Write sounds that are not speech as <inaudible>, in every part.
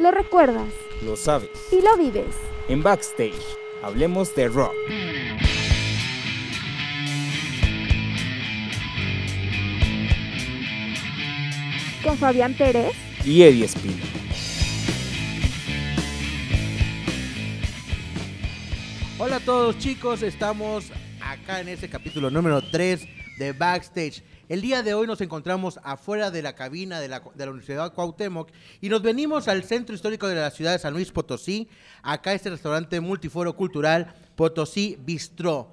Lo recuerdas Lo sabes. y lo vives. En Backstage, hablemos de rock. Con Fabián Pérez. Y Eddie Espino. Hola a todos chicos, estamos acá en este capítulo número 3 de Backstage. El día de hoy nos encontramos afuera de la cabina de la, de Universidad Cuauhtémoc y nos venimos al centro histórico de la ciudad de San Luis Potosí, acá este restaurante multiforo cultural Potosí Bistró.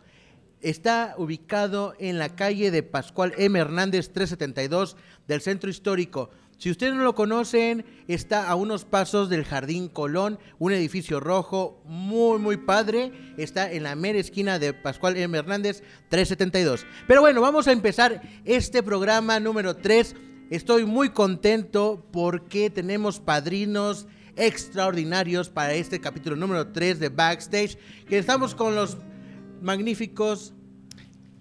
Está ubicado en la calle de Pascual M. Hernández 372 del centro histórico. Si ustedes no lo conocen, está a unos pasos del Jardín Colón, un edificio rojo muy, muy padre. Está en la mera esquina de Pascual M. Hernández 372. Pero bueno, vamos a empezar este programa número 3. Estoy muy contento porque tenemos padrinos extraordinarios para este capítulo número 3 de Backstage. Que estamos con los magníficos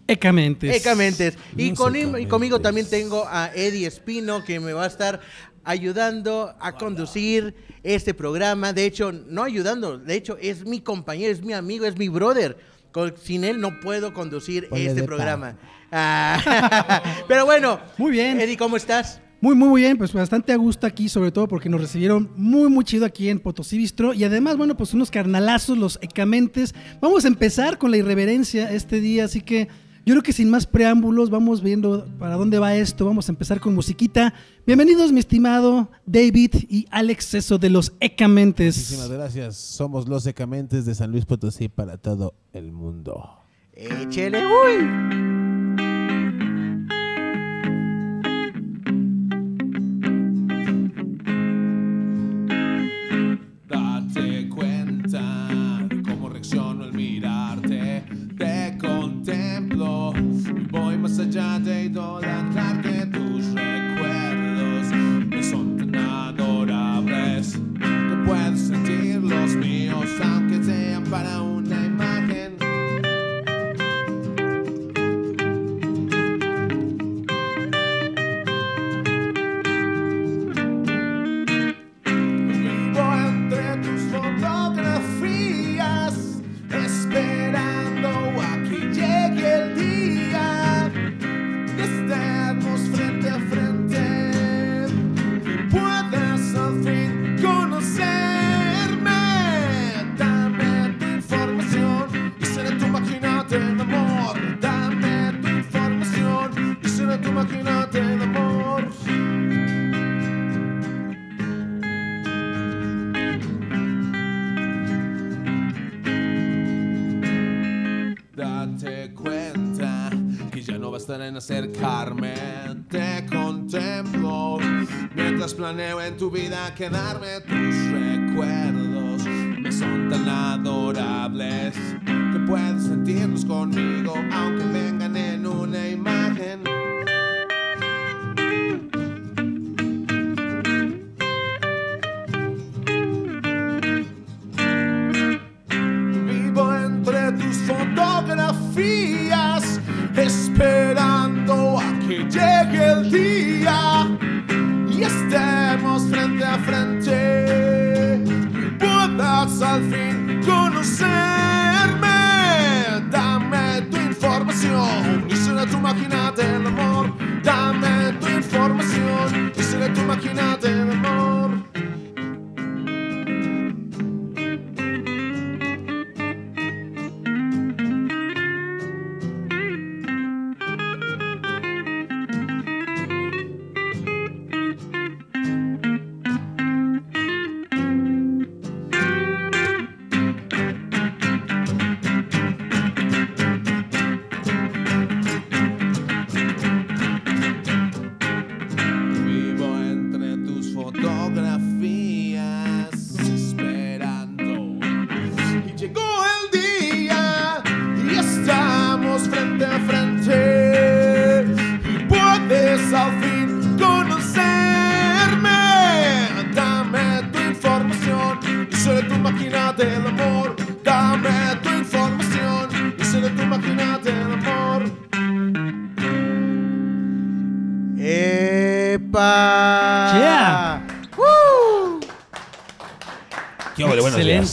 Ecamentes. Ecamentes. Y, con, y conmigo también tengo a Eddie Espino, que me va a estar ayudando a conducir este programa. De hecho, no ayudando, de hecho, es mi compañero, es mi amigo, es mi brother. Con- sin él no puedo conducir Ponle este programa. Ah, <laughs> pero bueno, Muy bien. Eddie, ¿cómo estás? Muy, muy, muy bien. Pues bastante a gusto aquí, sobre todo porque nos recibieron muy, muy chido aquí en Potosí Bistro. Y además, bueno, pues unos carnalazos, los ecamentes. Vamos a empezar con la irreverencia este día, así que yo creo que sin más preámbulos, vamos viendo para dónde va esto. Vamos a empezar con musiquita. Bienvenidos, mi estimado David y Alex Ceso de los Ecamentes. Muchísimas gracias. Somos los Ecamentes de San Luis Potosí para todo el mundo. Échele, uy. Y voy más allá acercarme. Te contemplo mientras planeo en tu vida quedarme. Tus recuerdos me son tan adorables que puedes sentirlos conmigo, aunque vengan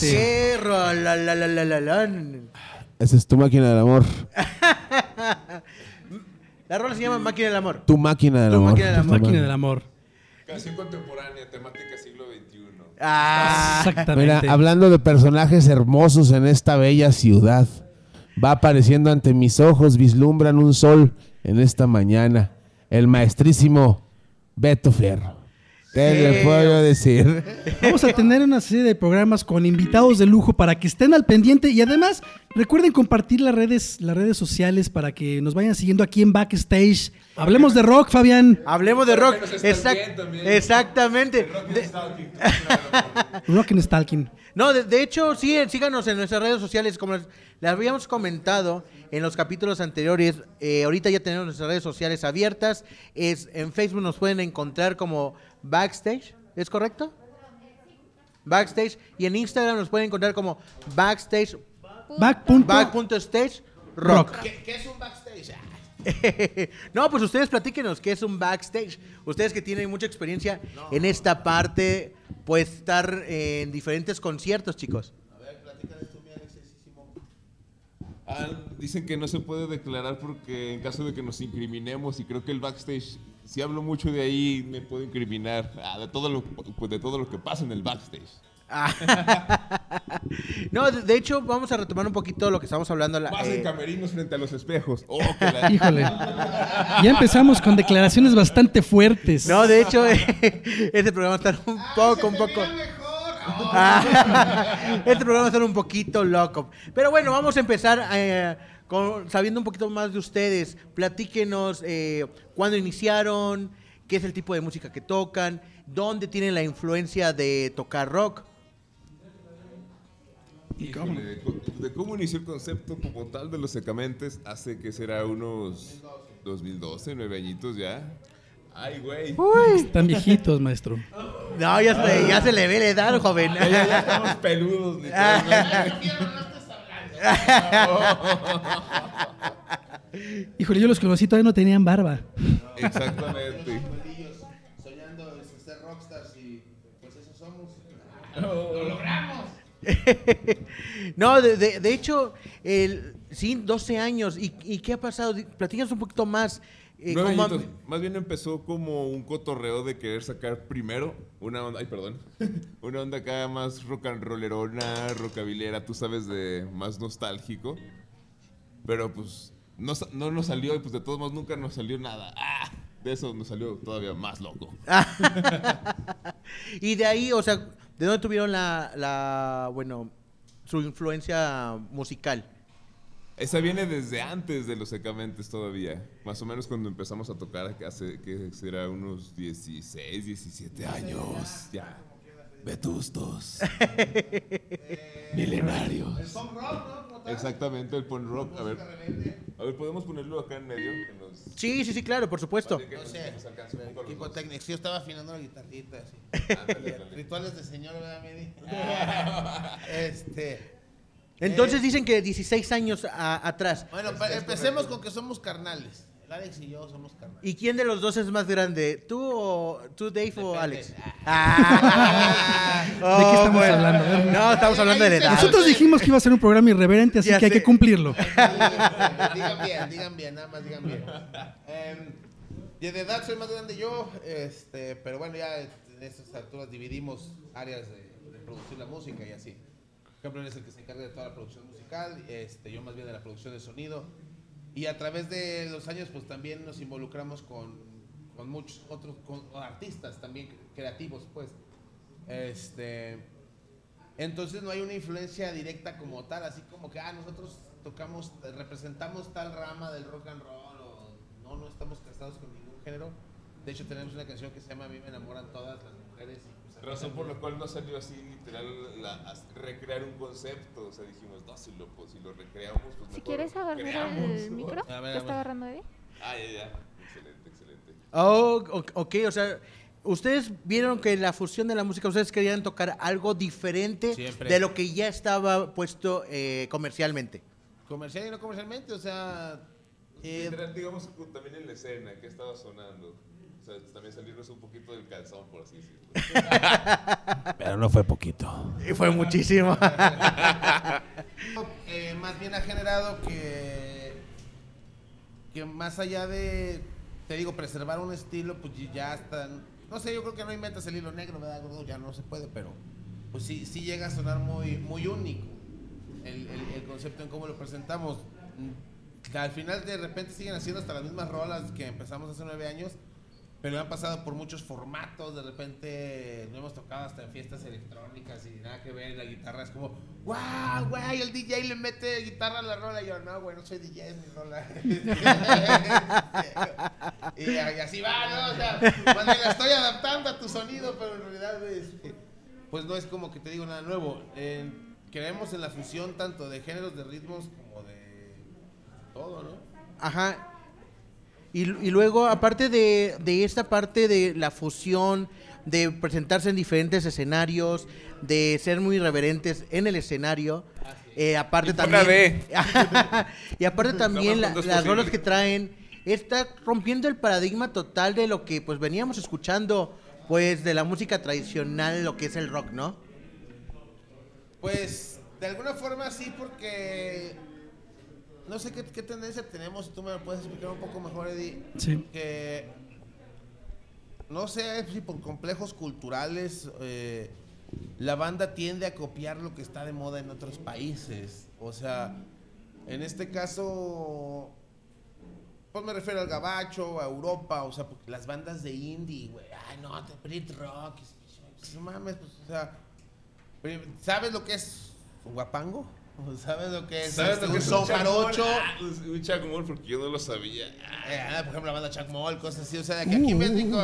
ole? Buenos días. Excelente. ¡Qué rolalalalalalan! Esa es tu máquina del amor. <laughs> La rola se llama Máquina del Amor. Tu máquina del Tu amor. máquina del La amor. máquina del amor. Canción contemporánea, temática siglo XXI. Ah, Exactamente. Mira, hablando de personajes hermosos en esta bella ciudad, va apareciendo ante mis ojos, vislumbran un sol en esta mañana. El maestrísimo Beto Fierro. ¿Qué le Sí. puedo decir? Vamos a tener una serie de programas con invitados de lujo para que estén al pendiente y además recuerden compartir las redes, las redes sociales para que nos vayan siguiendo aquí en Backstage. Hablemos de rock, Fabián. hablemos de rock. Exact- exactamente. Rock and Stalking. <laughs> no, de, de hecho, sí, síganos en nuestras redes sociales. Como les, les habíamos comentado en los capítulos anteriores, eh, ahorita ya tenemos nuestras redes sociales abiertas. Es, en Facebook nos pueden encontrar como Backstage, ¿es correcto? Backstage. Y en Instagram nos pueden encontrar como Backstage, Back. punto- Back.stage Rock. Rock. ¿Qué, es un backstage? <laughs> no, pues ustedes platíquenos qué es un backstage. Ustedes que tienen mucha experiencia en esta parte, pues estar en diferentes conciertos, chicos. Ah, dicen que no se puede declarar porque en caso de que nos incriminemos y creo que el backstage, si hablo mucho de ahí, me puedo incriminar ah, de, todo lo, pues, de todo lo que pasa en el backstage. <laughs> No, de, hecho, vamos a retomar un poquito lo que estamos hablando. la- Más eh, en camerinos frente a los espejos. Oh, <laughs> que la- Híjole. Ya empezamos con declaraciones bastante fuertes. no, de hecho, <laughs> este programa está un poco, un poco. Ah, <laughs> este programa va a estar un poquito loco. Pero bueno, vamos a empezar eh, con- sabiendo un poquito más de ustedes. Platíquenos eh, cuándo iniciaron, qué es el tipo de música que tocan, dónde tienen la influencia de tocar rock. Híjole, de, de cómo inició el concepto como tal de los secamentes hace que será unos 2012, nueve añitos ya. Ay, güey. Están viejitos, maestro. No, ya se, ya se le ve la edad, joven. Ya, ya estamos peludos, literalmente. <laughs> Híjole, yo los conocí todavía no tenían barba. Exactamente. Soñando ser rockstars y pues eso somos. No, de, de- de hecho, el, sí, 12 años. ¿Y, y qué ha pasado? Platícanos un poquito más. Eh, Nueve añitos. Más bien empezó como un cotorreo de querer sacar primero una onda, ay perdón, <laughs> una onda acá más rock and rollerona, rockabilera, tú sabes, de más nostálgico. Pero pues no, no nos salió y pues de todos modos nunca nos salió nada. ¡Ah! De eso nos salió todavía más loco. <laughs> y de ahí, o sea, ¿de dónde tuvieron la, la, bueno, su influencia musical? Esa viene desde antes de los secamentes todavía. Más o menos cuando empezamos a tocar hace que será unos 16, 17 años. Ya. Vetustos. <laughs> Milenarios. Exactamente, el punk rock. A ver, a ver, podemos ponerlo acá en medio. Que nos, Sí, sí, sí, claro, por supuesto. nos- nos a los Tipo técnico. Sí, yo estaba afinando la guitarrita. Así. Ándale. Rituales de señor, ¿verdad, Medi? <laughs> <laughs> este. Entonces dicen que 16 años a- atrás. Bueno, pa- empecemos con que somos carnales. El Alex y yo somos carnales. ¿Y quién de los dos es más grande? ¿Tú o tú, Dave o Depende. Alex? Ah. <laughs> ¿De qué estamos bueno. hablando? A ver. No, estamos hablando de edad. Nosotros dijimos que iba a ser un programa irreverente, así Ya que hay sé. que cumplirlo. <laughs> digan bien, digan bien, nada más digan bien. Em, y de edad soy más grande yo, este, pero bueno, ya en estas alturas dividimos áreas de, de producir la música y así. Ejemplo, él es el que se encarga de toda la producción musical, este, yo más bien de la producción de sonido. Y a través de los años, pues también nos involucramos con, con muchos otros artistas también creativos, pues. Este, entonces no hay una influencia directa como tal, así como que, ah, nosotros tocamos, representamos tal rama del rock and roll, o no, no estamos casados con ningún género. De hecho, tenemos una canción que se llama A mí me enamoran todas las mujeres. Pues, Razón por la cual no salió así literal la- as- recrear un concepto. O sea, dijimos, no, si lo, pues, si lo recreamos, pues Si mejor quieres agarrar creamos, el ¿no? micro, ver. está agarrando Eddie. Ah, ya, ya. Excelente, excelente. Oh, ok, o sea, ustedes vieron que la fusión de la música, ustedes querían tocar algo diferente Siempre. de lo que ya estaba puesto eh, comercialmente. Comercial y no comercialmente, o sea... eh, Literal, digamos, también en la escena que estaba sonando. O sea, también salirnos un poquito del calzón, por así decirlo. <laughs> Pero no fue poquito. Y fue muchísimo. <laughs> Eh, más bien ha generado que, que más allá de, te digo, preservar un estilo, pues ya están, no sé, yo creo que no inventas el hilo negro, ¿verdad, gordo? Ya no se puede, pero pues sí, sí llega a sonar muy, muy único el, el- el concepto en cómo lo presentamos. Mm, Al final de repente siguen haciendo hasta las mismas rolas que empezamos hace nueve años, pero han pasado por muchos formatos, de repente no hemos tocado hasta en fiestas electrónicas y nada que ver, la guitarra es como, wow, güey, el DJ le mete guitarra a la rola, y yo, no, güey, no soy DJ, es mi rola. <laughs> y, así va, ¿no? O sea, bien la estoy adaptando a tu sonido, pero en realidad, pues no es como que te digo nada nuevo. Eh, creemos en la fusión tanto de géneros, de ritmos, como de todo, ¿no? Ajá. Y, y luego, aparte de, de esta parte de la fusión, de presentarse en diferentes escenarios, de ser muy reverentes en el escenario, eh, aparte Y también... <laughs> y aparte también la- las rolas que traen, está rompiendo el paradigma total de lo que pues veníamos escuchando, pues de la música tradicional, lo que es el rock, ¿no? Pues de alguna forma sí, porque no sé qué, qué tendencia tenemos, tú me lo puedes explicar un poco mejor, Eddie. Sí. Que no sé si por complejos culturales eh, la banda tiende a copiar lo que está de moda en otros países. O sea, en este caso, pues me refiero al gabacho, a Europa, o sea, porque las bandas de indie, güey, ay no, de Brit Rock, no mames, pues, o sea, ¿Sabes lo que es un guapango? ¿Sabes lo que es ¿Sabes este, lo que un es son un Chuck jarocho? Ah, Un Chuck Moll, porque yo no lo sabía. Eh, ah, por ejemplo, la banda Chuck Moll, cosas así. O sea, de que aquí en México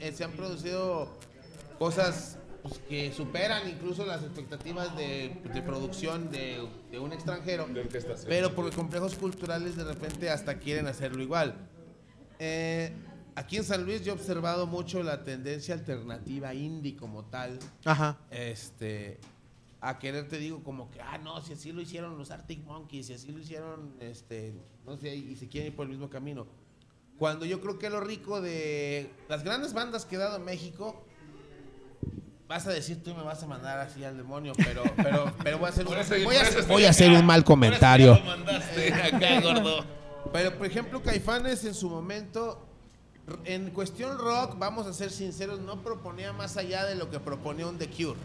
eh, se han producido cosas pues, que superan incluso las expectativas de, de producción de, de un extranjero. De orquestación. Pero por complejos culturales de repente hasta quieren hacerlo igual. Eh, aquí en San Luis yo he observado mucho la tendencia alternativa indie como tal. Ajá. Este, a querer te digo como que, ah, no, si así lo hicieron los Arctic Monkeys, si así lo hicieron, este, no sé, y se quieren ir por el mismo camino. Cuando yo creo que lo rico de las grandes bandas que he dado en México, vas a decir tú me vas a mandar así al demonio, pero, <laughs> pero, pero voy a hacer un, voy a, hacer- voy a hacer un mal comentario. ya lo mandaste <laughs> acá, gordo. Pero, por ejemplo, Caifanes en su momento, en cuestión rock, vamos a ser sinceros, no proponía más allá de lo que proponía un The Cure.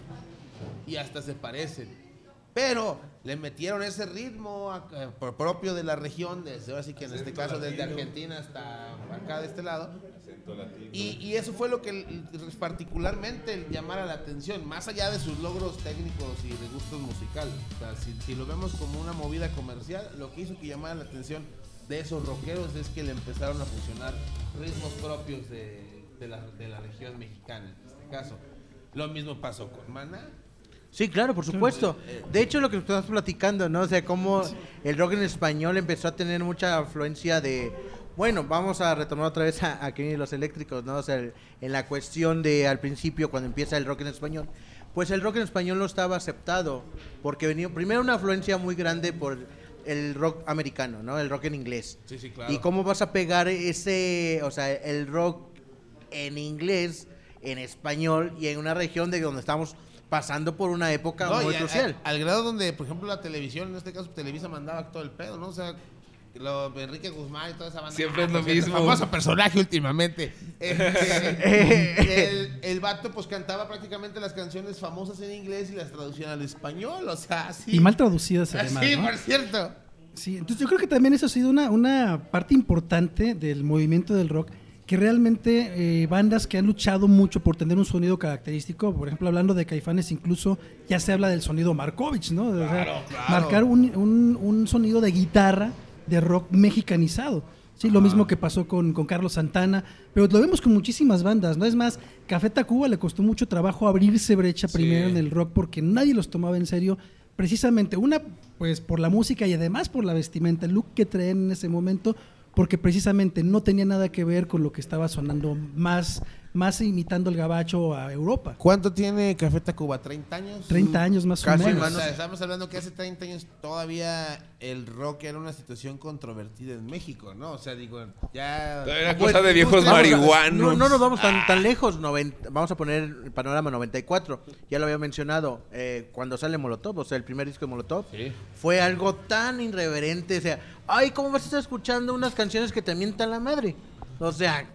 Y hasta se parecen. Pero le metieron ese ritmo a- a- por- propio de la región, desde así que en este caso desde Argentina hasta acá de este lado. Y, y eso fue lo que particularmente llamara la atención, más allá de sus logros técnicos y de gustos musicales. O sea, si, si lo vemos como una movida comercial, lo que hizo que llamara la atención de esos rockeros es que le empezaron a fusionar ritmos propios de, de la, de la región mexicana, en este caso. Lo mismo pasó con Maná. Sí, claro, por supuesto. De hecho, lo que estamos platicando, ¿no? O sea, cómo el rock en español empezó a tener mucha afluencia de... Bueno, vamos a retomar otra vez a, a y los eléctricos, ¿no? O sea, el- en la cuestión de al principio, cuando empieza el rock en español, pues el rock en español no estaba aceptado, porque venía primero una afluencia muy grande por el rock americano, ¿no? El rock en inglés. Sí, sí, claro. ¿Y cómo vas a pegar ese, o sea, el rock en inglés, en español y en una región de donde estamos pasando por una época No, muy y crucial? a- al grado donde, por ejemplo, la televisión, en este caso Televisa mandaba todo el pedo, ¿no? O sea, lo, Enrique Guzmán y toda esa banda. Siempre es lo pues, mismo. Famoso personaje últimamente. Este, <laughs> el, el vato pues cantaba prácticamente las canciones famosas en inglés y las traducía al español, o sea, así. Y mal traducidas además. Sí, ¿no? por cierto. Sí, entonces yo creo que también eso ha sido una, una parte importante del movimiento del rock, que realmente eh, bandas que han luchado mucho por tener un sonido característico, por ejemplo, hablando de Caifanes, incluso ya se habla del sonido Markovich, ¿no? O sea, Claro, claro. Marcar un, un- un sonido de guitarra de rock mexicanizado. Sí, lo mismo que pasó con, con Carlos Santana, pero lo vemos con muchísimas bandas, ¿no? Es más, Café Tacuba le costó mucho trabajo abrirse brecha primero en el rock porque nadie los tomaba en serio, precisamente una, pues por la música y además por la vestimenta, el look que traen en ese momento, porque precisamente no tenía nada que ver con lo que estaba sonando más más imitando el gabacho a Europa. ¿Cuánto tiene Café Tacuba? ¿30 años? 30 años más Casi o menos. más, O sea, estamos hablando que hace 30 años todavía el rock era una situación controvertida en México, ¿no? O sea, digo, ya... Era Pues, cosa de viejos pues, marihuanos. No, no nos vamos tan, tan lejos. noven- vamos a poner el panorama 94. Ya lo había mencionado. eh, cuando sale Molotov, o sea, el primer disco de Molotov, Sí. fue algo tan irreverente. O sea, ay, ¿cómo vas a estar escuchando unas canciones que te mientan la madre? O sea,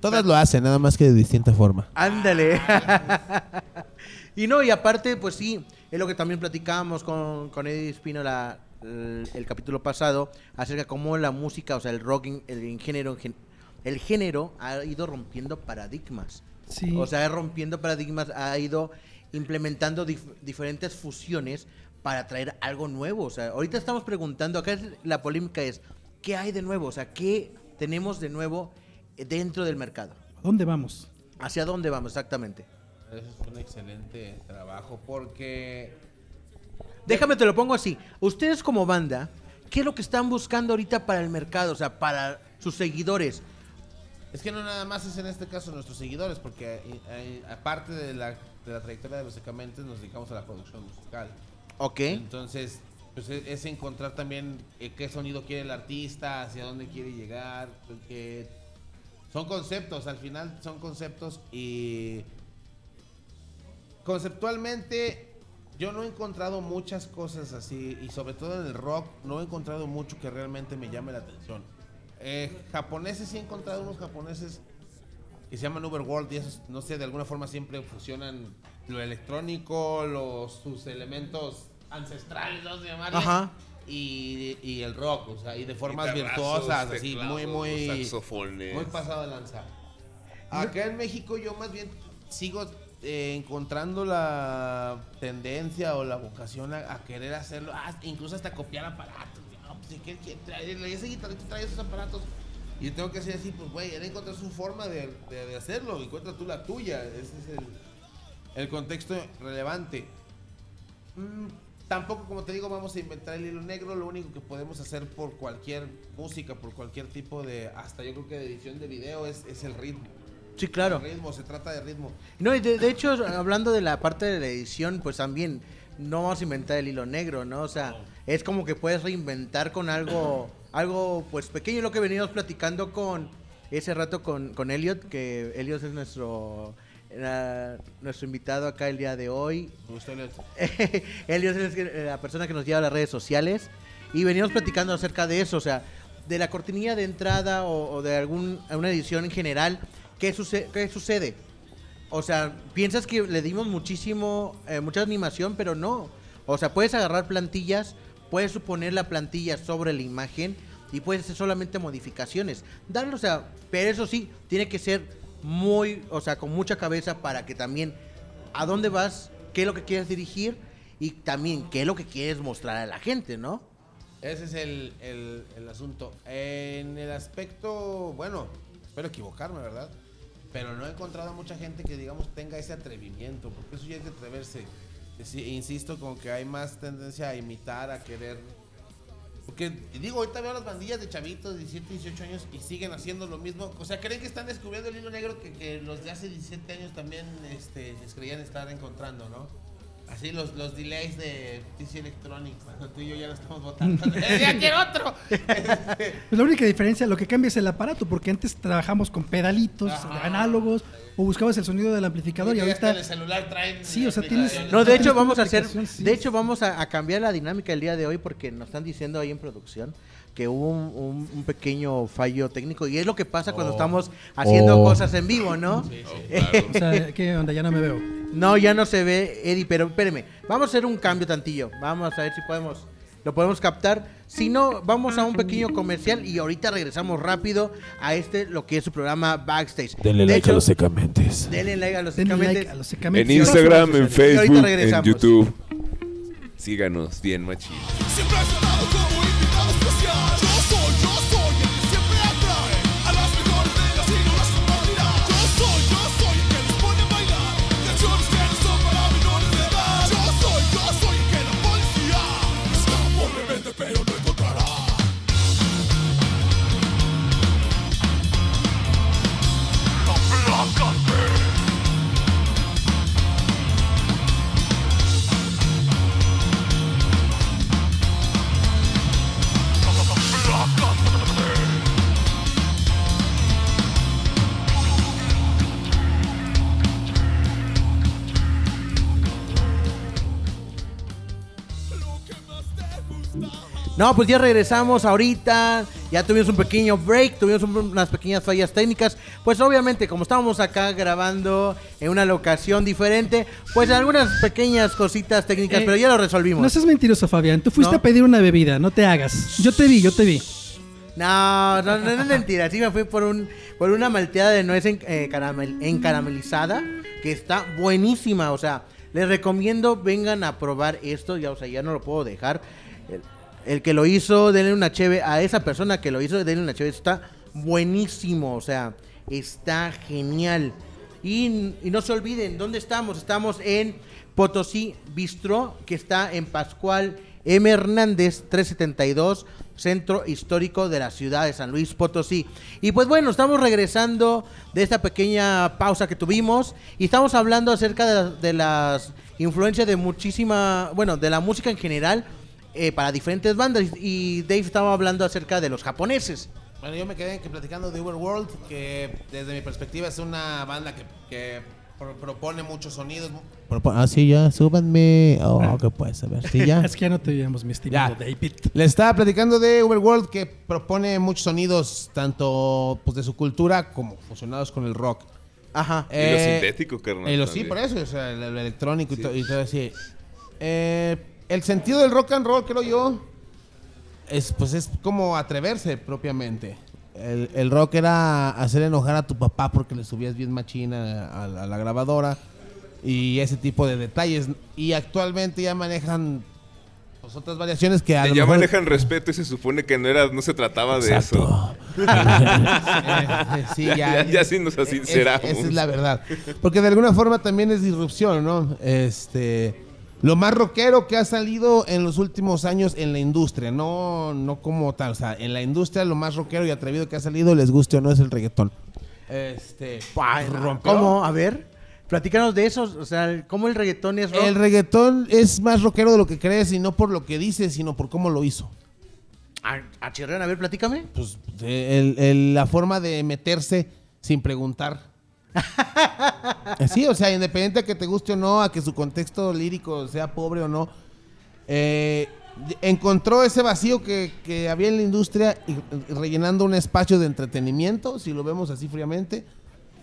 Todas lo hacen, nada más que de distinta forma. Ándale. <laughs> y no, y aparte, pues sí, es lo que también platicábamos con, con Eddie Espino la- el, el capítulo pasado, acerca de cómo la música, o sea, el rock, el, género, el género ha ido rompiendo paradigmas. Sí. O sea, rompiendo paradigmas, ha ido implementando dif- diferentes fusiones para traer algo nuevo. O sea, ahorita estamos preguntando, acá es- la polémica es, ¿qué hay de nuevo? O sea, ¿qué tenemos de nuevo dentro del mercado? ¿A dónde vamos? ¿Hacia dónde vamos exactamente? Eso es un excelente trabajo porque... Déjame te lo pongo así. Ustedes como banda, ¿qué es lo que están buscando ahorita para el mercado? O sea, para sus seguidores. Es que no nada más es en este caso nuestros seguidores, porque aparte de la, de la trayectoria de los Secamentes, nos dedicamos a la producción musical. ¿Ok? Entonces, pues es, es encontrar también eh, qué sonido quiere el artista, hacia dónde quiere llegar, porque son conceptos, al final son conceptos y conceptualmente yo no he encontrado muchas cosas así y sobre todo en el rock no he encontrado mucho que realmente me llame la atención. Eh, japoneses sí he encontrado unos japoneses que se llaman Uberworld y esos, no sé, de alguna forma siempre fusionan lo electrónico, los, sus elementos ancestrales, vamos a llamarle, Ajá. Y, y el rock, o sea, y de formas virtuosas, así, muy, muy... saxofones. Muy pasado de lanza. Acá en México yo más bien sigo eh, encontrando la tendencia o la vocación a, a querer hacerlo, ah, incluso hasta copiar aparatos. No, pues, ¿qué- qué trae? ese guitarrista trae esos aparatos. Y yo tengo que decir así, pues güey, él encontrar su forma de, de- de hacerlo, encuentra tú la tuya. Ese es el, el contexto relevante. Mm, tampoco, como te digo, vamos a inventar el hilo negro. Lo único que podemos hacer por cualquier música, por cualquier tipo de, hasta yo creo que de edición de video, es, es el ritmo. Sí, claro. El ritmo, se trata de ritmo. No, y de, de hecho, <laughs> hablando de la parte de la edición, pues también no vamos a inventar el hilo negro, ¿no? O sea, es como que puedes reinventar con algo, <clears throat> algo pues pequeño, lo que venimos platicando con ese rato con, con Elliot, que Elliot es nuestro, nuestro invitado acá el día de hoy. El- Elliot <laughs> es que- la persona que nos lleva a las redes sociales y venimos platicando acerca de eso, o sea, de la cortinilla de entrada o, o de algún, una edición en general, ¿qué, suce- qué sucede? O sea, piensas que le dimos muchísimo, eh, mucha animación, pero no. O sea, puedes agarrar plantillas, puedes suponer la plantilla sobre la imagen y puedes hacer solamente modificaciones. Darle, o sea, pero eso sí, tiene que ser muy, o sea, con mucha cabeza para que también a dónde vas, qué es lo que quieres dirigir y también qué es lo que quieres mostrar a la gente, ¿no? Ese es el, el- asunto. En el aspecto, bueno, espero equivocarme, ¿verdad? Pero no he encontrado a mucha gente que, digamos, tenga ese atrevimiento, porque eso ya es de atreverse. Insisto con que hay más tendencia a imitar, a querer... Porque, digo, ahorita veo las bandillas de chavitos de 17, 18 años y siguen haciendo lo mismo. O sea, creen que están descubriendo el hilo negro que, que los de hace 17 años también este, les creían estar encontrando, ¿no? Así los, los delays de TC Electronics, cuando tú y yo ya lo estamos votando. <laughs> ¡Ya quiero otro! Pues la única diferencia, lo que cambia es el aparato, porque antes trabajamos con pedalitos, Ajá. análogos, o buscabas el sonido del amplificador y hasta ahorita... el celular traen Sí, o sea, tienes-. No, de hecho vamos a hacer, sí. de hecho vamos a, a cambiar la dinámica el día de hoy porque nos están diciendo ahí en producción que hubo un, un- un pequeño fallo técnico y es lo que pasa cuando estamos haciendo Oh. cosas en vivo, ¿no? Oh, <laughs> claro. O sea, ¿qué onda? Ya no me veo. No, ya no se ve, Eddie, pero espéreme, vamos a hacer un cambio tantillo, vamos a ver si podemos, lo podemos captar, si no, vamos a un pequeño comercial y ahorita regresamos rápido a este, lo que es su programa Backstage. Denle De like hecho, a los secamentes. Denle like a los Denle secamente- like a los En secamentos. Instagram, en Facebook, en regresamos. YouTube. Síganos, bien machín. No, pues ya regresamos ahorita. Ya tuvimos un pequeño break, tuvimos un- unas pequeñas fallas técnicas. Pues obviamente, como estábamos acá grabando en una locación diferente, pues algunas pequeñas cositas técnicas, Eh, pero ya lo resolvimos. No seas mentiroso, Fabián. Tú fuiste ¿No? a pedir una bebida, no te hagas. Yo te vi, yo te vi. No, no, no, no es mentira. Sí me fui por un por una malteada de nuez en- eh, caramel- encaramelizada que está buenísima. O sea, les recomiendo vengan a probar esto. Ya, o sea, ya no lo puedo dejar. El, que lo hizo, denle una cheve a esa persona que lo hizo, denle una cheve. Está buenísimo. O sea, está genial. Y, y no se olviden, ¿dónde estamos? Estamos en Potosí Bistro, que está en Pascual M. Hernández 372, Centro Histórico de la ciudad de San Luis Potosí. Y pues bueno, estamos regresando de esta pequeña pausa que tuvimos y estamos hablando acerca de, de las influencias de muchísima, bueno, de la música en general eh, para diferentes bandas. Y Dave estaba hablando acerca de los japoneses. Bueno, yo me quedé que platicando de Overworld, que desde mi perspectiva es una banda que, que pro- propone muchos sonidos. ah, sí, ya, súbanme. Oh, ¿qué puedes saber? Sí, ya. <laughs> Es que ya no te veíamos, mi estimado Ya. David. Le estaba platicando de Overworld que propone muchos sonidos, tanto pues, de su cultura como fusionados con el rock. Ajá. Y lo sintético, carnal, y lo- sí, por eso, o sea, el, el electrónico y, to- y todo así. Eh, el sentido del rock and roll, creo yo, es pues es como atreverse propiamente. El, el rock era hacer enojar a tu papá porque le subías bien machina a, a la grabadora y ese tipo de detalles. Y actualmente ya manejan pues, otras variaciones que a lo ya mejor... manejan respeto y se supone que no era, no se trataba de eso. Eh, <laughs> sí, ya, Ya- <laughs> ya sí nos es-. Esa es la verdad. Porque de alguna forma también es disrupción, ¿no? Este. Lo más rockero que ha salido en los últimos años en la industria, no, no como tal. O sea, en la industria lo más rockero y atrevido que ha salido, les guste o no, es el reggaetón. Este. rompió. ¿Cómo? A ver, platícanos de eso. O sea, ¿cómo el reggaetón es rock? El reggaetón es más rockero de lo que crees y no por lo que dice, sino por cómo lo hizo. A, a Chirrión, a ver, platícame. Pues el- el- la forma de meterse sin preguntar. <laughs> sí, o sea, independiente a que te guste o no, a que su contexto lírico sea pobre o no, eh, encontró ese vacío que, había en la industria y rellenando un espacio de entretenimiento, si lo vemos así fríamente.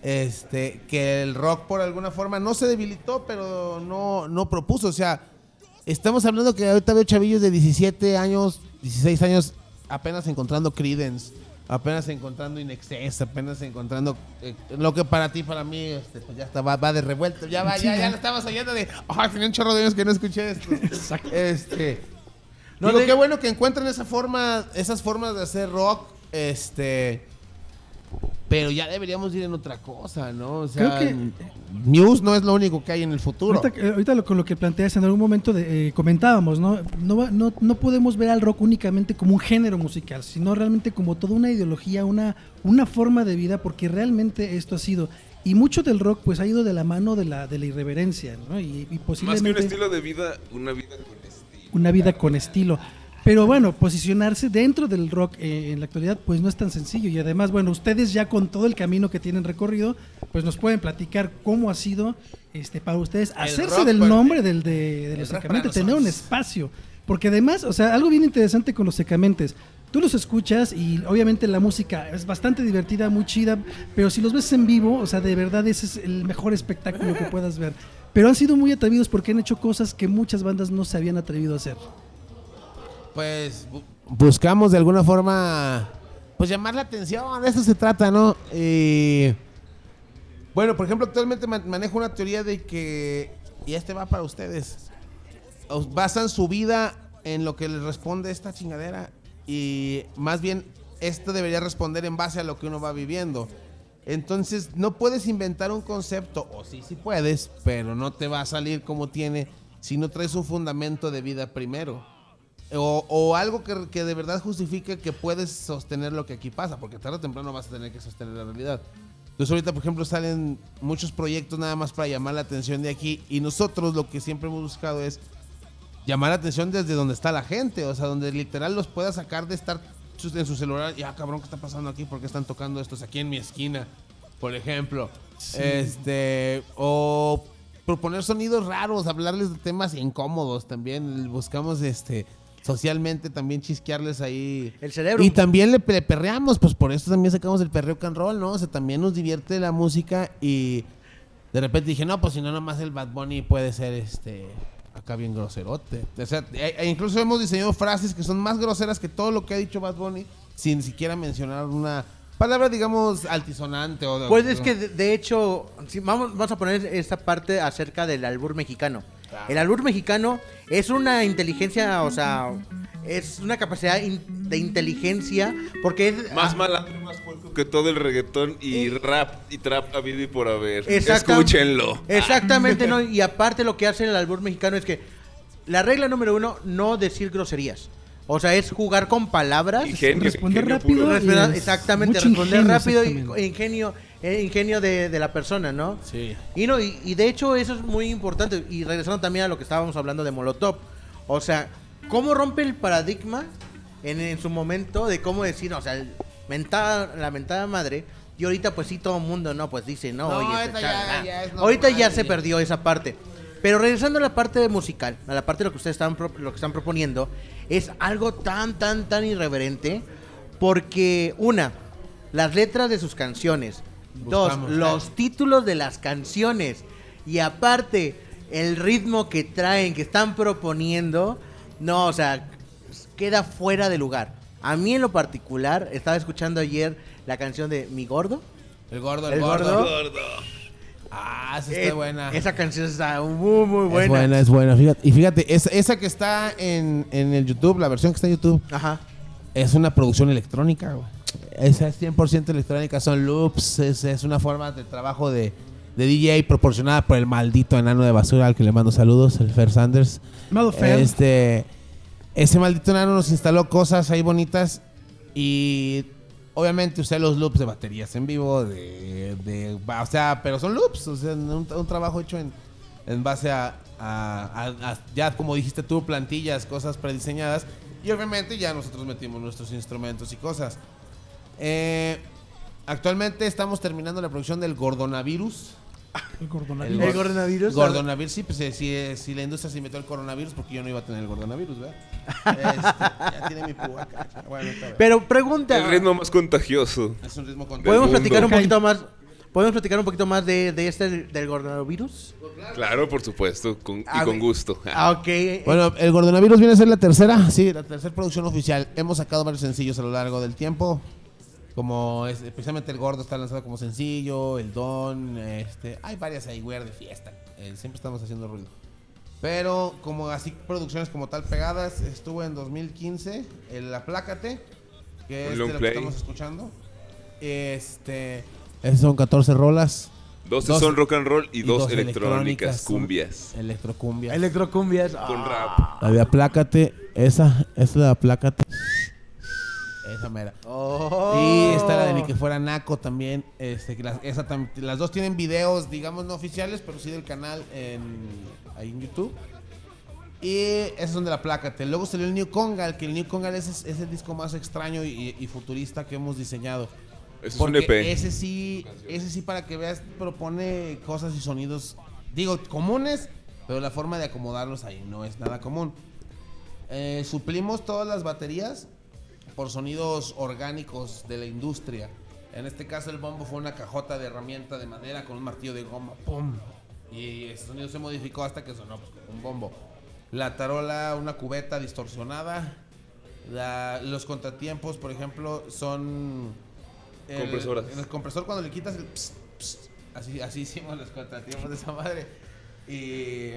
Este, que el rock por alguna forma no se debilitó, pero no, no propuso. O sea, estamos hablando que ahorita veo chavillos de 17 años, 16 años, apenas encontrando Credence, apenas encontrando Inexcess, apenas encontrando eh, lo que para ti, para mí, este, pues ya está, va, va de revuelto. Ya va, ya, ya lo estamos oyendo de, ay, tenía un chorro de años que no escuché esto. <laughs> Este, No, digo, de- qué bueno que encuentren esa forma, esas formas de hacer rock, este, pero ya deberíamos ir en otra cosa, ¿no? O sea, Creo News no es lo único que hay en el futuro. Ahorita, ahorita lo, con lo que planteas en algún momento de, eh, comentábamos, ¿no? No, va- no no podemos ver al rock únicamente como un género musical, sino realmente como toda una ideología, una, una forma de vida, porque realmente esto ha sido. Y mucho del rock pues ha ido de la mano de la, de la irreverencia, ¿no? Y, y Más que un posiblemente estilo de vida, una vida con estilo. una vida con estilo. Pero bueno, posicionarse dentro del rock eh, en la actualidad pues no es tan sencillo. Y además, bueno, ustedes ya con todo el camino que tienen recorrido, pues nos pueden platicar cómo ha sido este para ustedes hacerse del nombre del, de, de los para tener un espacio. Porque además, o sea, algo bien interesante con los secamentes. Tú los escuchas y obviamente la música es bastante divertida, muy chida, pero si los ves en vivo, o sea, de verdad ese es el mejor espectáculo que puedas ver. Pero han sido muy atrevidos porque han hecho cosas que muchas bandas no se habían atrevido a hacer. Pues bu- buscamos de alguna forma pues llamar la atención, de eso se trata, ¿no? Y bueno, por ejemplo, actualmente man- manejo una teoría de que y este va para ustedes. Basan su vida en lo que les responde esta chingadera y más bien esto debería responder en base a lo que uno va viviendo. Entonces, no puedes inventar un concepto, o sí, sí puedes, pero no te va a salir como tiene si no traes un fundamento de vida primero. O, o algo que, que de verdad justifique que puedes sostener lo que aquí pasa, porque tarde o temprano vas a tener que sostener la realidad. Entonces ahorita, por ejemplo, salen muchos proyectos nada más para llamar la atención de aquí y nosotros lo que siempre hemos buscado es llamar la atención desde donde está la gente, o sea, donde literal los pueda sacar de estar en su celular y, ah, cabrón, ¿qué está pasando aquí? ¿Por qué están tocando estos aquí en mi esquina? Por ejemplo. Este, o proponer sonidos raros, hablarles de temas incómodos también. Buscamos este socialmente también chisquearles ahí. El cerebro. Y también le, le perreamos, pues por eso también sacamos el perreo can roll, ¿no? O sea, también nos divierte la música y de repente dije, no, pues si no, nomás el Bad Bunny puede ser este. Acá bien groserote. O sea, e- incluso hemos diseñado frases que son más groseras que todo lo que ha dicho Bad Bunny sin siquiera mencionar una palabra, digamos, altisonante o de- Pues es que de, hecho, vamos, vamos a poner esta parte acerca del albur mexicano. El albur mexicano es una inteligencia, o sea, es una capacidad in- de inteligencia porque es... Más ah, y más puerco que todo el reggaetón y rap y trap habido y por haber. Escúchenlo. Exactamente, <laughs> ¿no? Y aparte lo que hace el albur mexicano es que la regla número uno, no decir groserías. O sea, es jugar con palabras. Ingenio, Responder ingenio rápido. Responder- es exactamente, responder ingenio, rápido y ingenio, eh, ingenio de, de la persona, ¿no? Sí. Y no, y, y de hecho eso es muy importante. Y regresando también a lo que estábamos hablando de Molotov. O sea, ¿cómo rompe el paradigma en, en su momento de cómo decir, o sea, el mentada, la mentada madre? Y ahorita pues sí todo el mundo, ¿no? Pues dice, no, No, oye, ahorita este ya- chaval, ah. ya es ahorita ya se perdió esa parte. Pero regresando a la parte musical, a la parte de lo que ustedes están, pro- lo que están proponiendo, es algo tan, tan, tan irreverente. Porque, una, las letras de sus canciones. Buscamos. Dos, los títulos de las canciones. Y aparte, el ritmo que traen, que están proponiendo. No, o sea, queda fuera de lugar. A mí en lo particular, estaba escuchando ayer la canción de Mi Gordo. El gordo, el, El gordo. gordo. Ah, esa está Eh, buena. Esa canción está muy, muy buena. Es buena, es buena. Fíjate, y fíjate, esa, esa que está en, en el YouTube, la versión que está en YouTube, Ajá. es una producción electrónica, güey. Esa es 100% electrónica, son loops, es, es una forma de trabajo de, de DJ proporcionada por el maldito enano de basura al que le mando saludos, el Fer Sanders. Este, ese maldito enano nos instaló cosas ahí bonitas y obviamente usé los loops de baterías en vivo, de, de- o sea, pero son loops, o sea, un, un trabajo hecho en, en base a, a- a- a- ya como dijiste tú, plantillas, cosas prediseñadas y obviamente ya nosotros metimos nuestros instrumentos y cosas. Eh, actualmente estamos terminando la producción del Gordonavirus. <laughs> El coronavirus. Gordonavirus, sí, pues eh, si, si la industria se inventó el coronavirus, porque yo no iba a tener el gordonavirus, ¿verdad? <laughs> Este, ya tiene mi púa. Bueno. Pero pregunta. El ritmo más contagioso. es un ritmo con ¿Podemos platicar un poquito más? ¿Podemos platicar un poquito más de, de este del coronavirus? Claro, por supuesto, con- y Ah, con gusto. <laughs> Ah, ok. Bueno, el gordonavirus viene a ser la tercera, sí, la tercera producción oficial. Hemos sacado varios sencillos a lo largo del tiempo. Como es, especialmente el gordo está lanzado como sencillo, el don, este, hay varias ahí, de fiesta. Eh, siempre estamos haciendo ruido. Pero como así producciones como tal pegadas, estuvo en 2015 el Aplácate, que es de lo que estamos escuchando. Este, esas son 14 rolas. 12 Dos- son rock and roll y, dos, electrónicas, electrónicas, cumbias. Electrocumbia. Electrocumbias. Con Ah. rap. La de Aplácate, esa, esa es la de Aplácate. Esa mera. Oh. Y está la de Ni que fuera Naco también. Este, que las, esa tam- las dos tienen videos, digamos, no oficiales, pero sí del canal en, ahí en YouTube. Y esas son de la Plácate. Luego salió el New Congal, que el New Congal es, es el disco más extraño y, y futurista que hemos diseñado. Eso es un Porque EP. ese sí, ese sí para que veas, propone cosas y sonidos, digo, comunes, pero la forma de acomodarlos ahí no es nada común. Eh, suplimos todas las baterías por sonidos orgánicos de la industria. En este caso el bombo fue una cajota de herramienta de madera con un martillo de goma, ¡pum! Y ese sonido se modificó hasta que sonó pues, un bombo. La tarola, una cubeta distorsionada. La- los contratiempos, por ejemplo, son... el- Compresoras. En el compresor cuando le quitas el... pss, pss, así, así hicimos los contratiempos de esa madre. Y...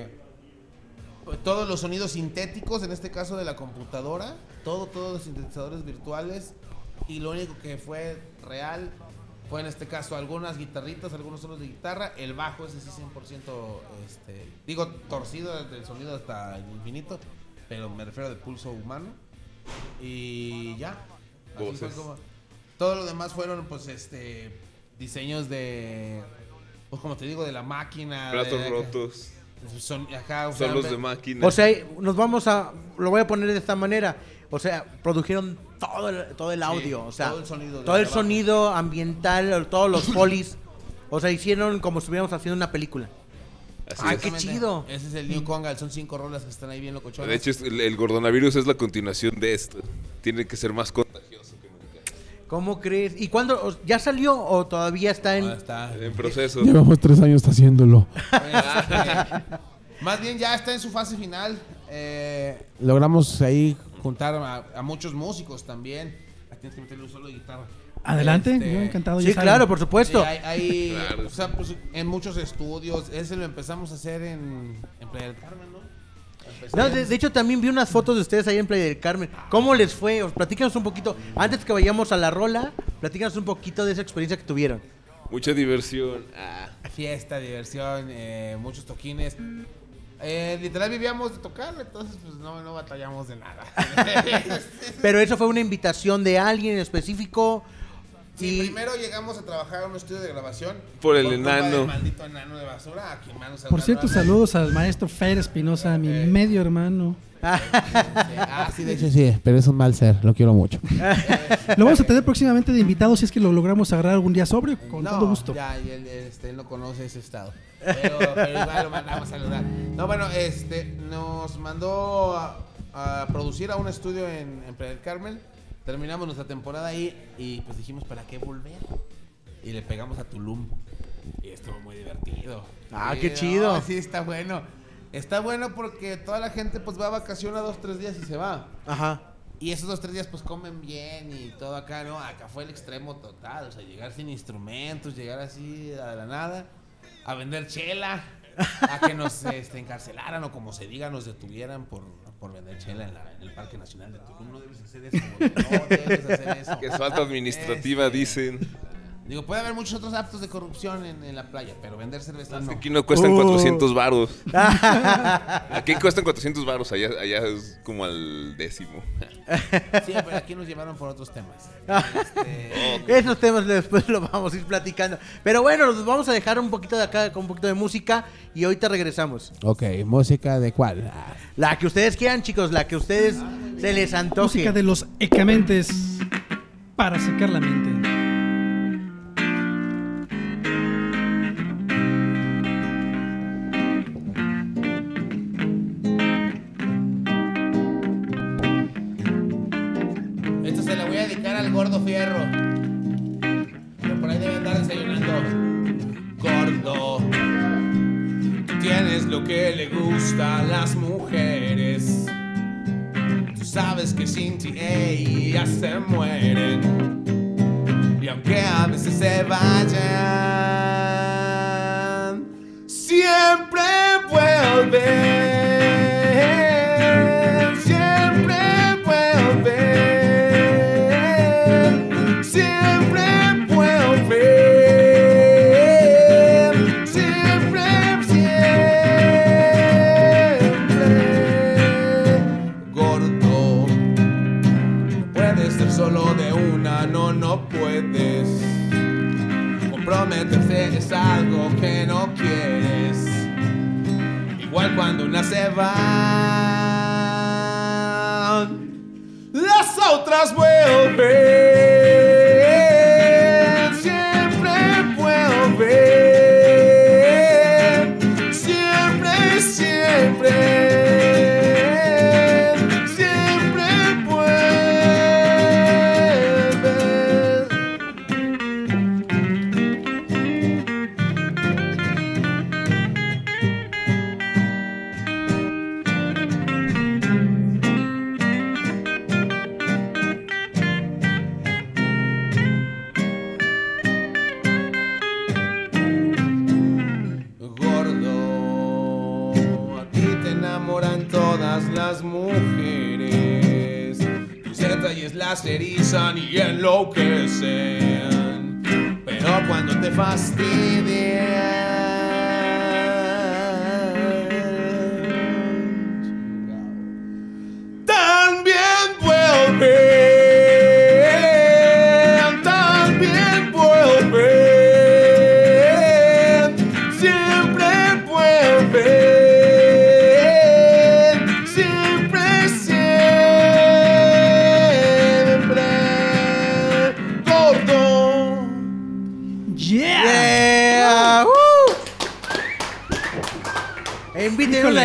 pues, Todos los sonidos sintéticos, en este caso de la computadora, todo, todos los sintetizadores virtuales. Y lo único que fue real fue en este caso algunas guitarritas, algunos solos de guitarra. El bajo ese sí 100%, este, digo, torcido del sonido hasta el infinito, pero me refiero de pulso humano. Y ya. Así fue como- todo lo demás fueron, pues, este, diseños de, pues, como te digo, de la máquina. Platos de- rotos. Son, Son los de máquina. O sea, nos vamos a. Lo voy a poner de esta manera. O sea, produjeron todo el, todo el audio. o sea, todo el sonido todo el sonido ambiental, todos los <laughs> polis. O sea, hicieron como si estuviéramos haciendo una película. Así Ay, es. qué chido. Ese es el New Congal, son cinco rolas que están ahí bien locochonas. De hecho, el, el gordonavirus es la continuación de esto. Tiene que ser más contagioso que nunca. ¿Cómo crees? ¿Y cuándo? ¿Ya salió o todavía está en...? Ah, está. En proceso. Llevamos tres años haciéndolo. <laughs> más bien ya está en su fase final. Eh, logramos ahí juntar a, a muchos músicos también. Aquí tienes que meterle un solo de guitarra. Adelante, Este, yo encantado. Sí, claro, por supuesto. Sí, hay, hay, <laughs> Claro. o sea, pues, en muchos estudios. Ese lo empezamos a hacer en, en Playa del Carmen, ¿no? No, de, de hecho, también vi unas fotos de ustedes ahí en Playa del Carmen. ¿Cómo les fue? Os platícanos un poquito. Antes que vayamos a la rola, platícanos un poquito de esa experiencia que tuvieron. Mucha diversión. Ah, Fiesta, diversión, eh, muchos toquines. Eh, literal vivíamos de tocar, entonces pues no, no batallamos de nada. <laughs> Pero eso fue una invitación de alguien en específico. Sí, y primero llegamos a trabajar en un estudio de grabación. Por el enano. maldito enano de basura, a quien manos Por cierto, saludos al maestro Fer Espinosa, mi Eh. medio hermano. Ah, sí, de hecho sí, pero es un mal ser, lo quiero mucho. <laughs> Lo vamos a tener próximamente de invitado si es que lo logramos agarrar algún día sobrio, con no, todo gusto. Ya, y él, este, él no conoce ese estado. Pero, pero igual lo mandamos a saludar. No, bueno, este, nos mandó a, a producir a un estudio en, en Playa del Carmen. Terminamos nuestra temporada ahí y pues dijimos, ¿para qué volver? Y le pegamos a Tulum. Y estuvo muy divertido. Ah, qué no, chido. sí, está bueno. Está bueno porque toda la gente pues va a vacacionar dos, tres días y se va. Ajá. Y esos dos, tres días pues comen bien y todo acá, ¿no? Acá fue el extremo total, o sea, llegar sin instrumentos, llegar así a la nada, a vender chela, a que nos <laughs> este, encarcelaran o como se diga, nos detuvieran por, por vender chela en, la- en el Parque Nacional de Tulum. No debes hacer eso, no debes hacer eso. que es falta administrativa, Este, dicen. Digo, puede haber muchos otros actos de corrupción en, en la playa, pero vender cerveza no. Aquí no cuestan Uh. 400 varos. <laughs> Aquí cuestan 400 varos, allá, allá es como al décimo. Sí, pero aquí nos llevaron por otros temas. <laughs> Esos temas después los vamos a ir platicando. Pero bueno, los vamos a dejar un poquito de acá con un poquito de música y ahorita regresamos. ok, música de cuál? La que ustedes quieran, chicos, la que ustedes se les antoje. Música de los ecamentes para secar la mente. Fierro. Por ahí debe andar desayunando. Gordo. Tú tienes lo que le gusta a las mujeres. Tú sabes que sin ti ellas se mueren. Otras vuelven.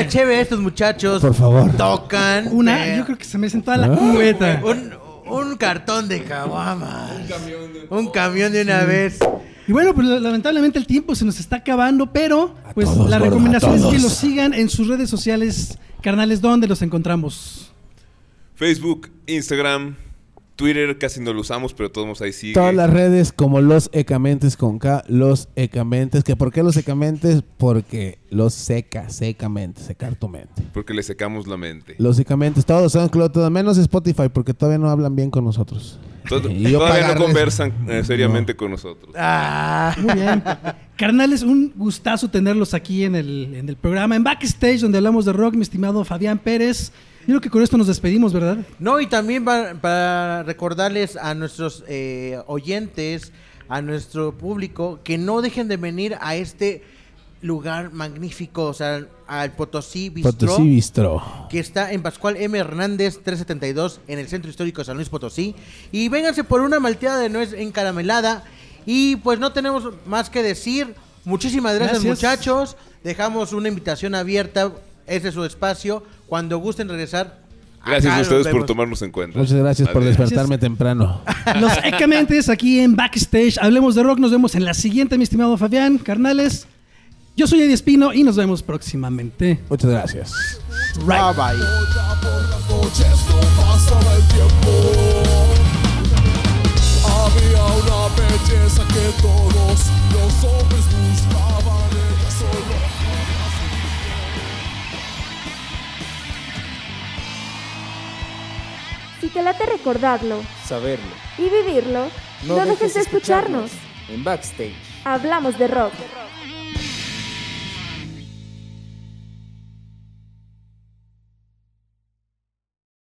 Inviten Híjole. una chévere a estos muchachos. Por favor. Tocan. Una, eh, yo creo que se me toda la cubeta. un, un cartón de caguamas. Un camión de una vez. Y bueno, pues lamentablemente el tiempo se nos está acabando, pero pues todos, la recomendación es que los sigan en sus redes sociales, carnales, ¿dónde los encontramos? Facebook, Instagram, Twitter casi no lo usamos, pero todos ahí sigue. Todas las redes como los ecamentes con K, los ecamentes. ¿Que ¿Por qué los ecamentes? Porque los seca, secamente, secar tu mente. Porque le secamos la mente. Los ecamentes, todos, SoundCloud, todo menos Spotify, porque todavía no hablan bien con nosotros. Todo- <laughs> Y yo todavía no conversan eh, seriamente con nosotros. Ah. Muy bien. <laughs> Carnales, un gustazo tenerlos aquí en el, en el programa, en Backstage, donde hablamos de rock, mi estimado Fabián Pérez. Yo creo que con esto nos despedimos, ¿verdad? No, y también para recordarles a nuestros eh, oyentes, a nuestro público, que no dejen de venir a este lugar magnífico, o sea, al Potosí Bistro, Potosí Bistro. que está en Pascual M. Hernández 372, en el Centro Histórico de San Luis Potosí. Y vénganse por una malteada de nuez encaramelada. Y pues no tenemos más que decir. Muchísimas gracias, Gracias. muchachos. Dejamos una invitación abierta. Ese es su espacio. Cuando gusten regresar. Gracias a ustedes por tomarnos en cuenta. Muchas gracias por despertarme temprano. <laughs> Los Ecamentes aquí en Backstage. Hablemos de rock. Nos vemos en la siguiente, mi estimado Fabián. Carnales, yo soy Eddie Espino y nos vemos próximamente. Muchas gracias. Bye bye. Había una belleza que todos los hombres buscaban. Si te late recordarlo Saberlo. y vivirlo, no, dejes de escucharnos. En Backstage. Hablamos de rock.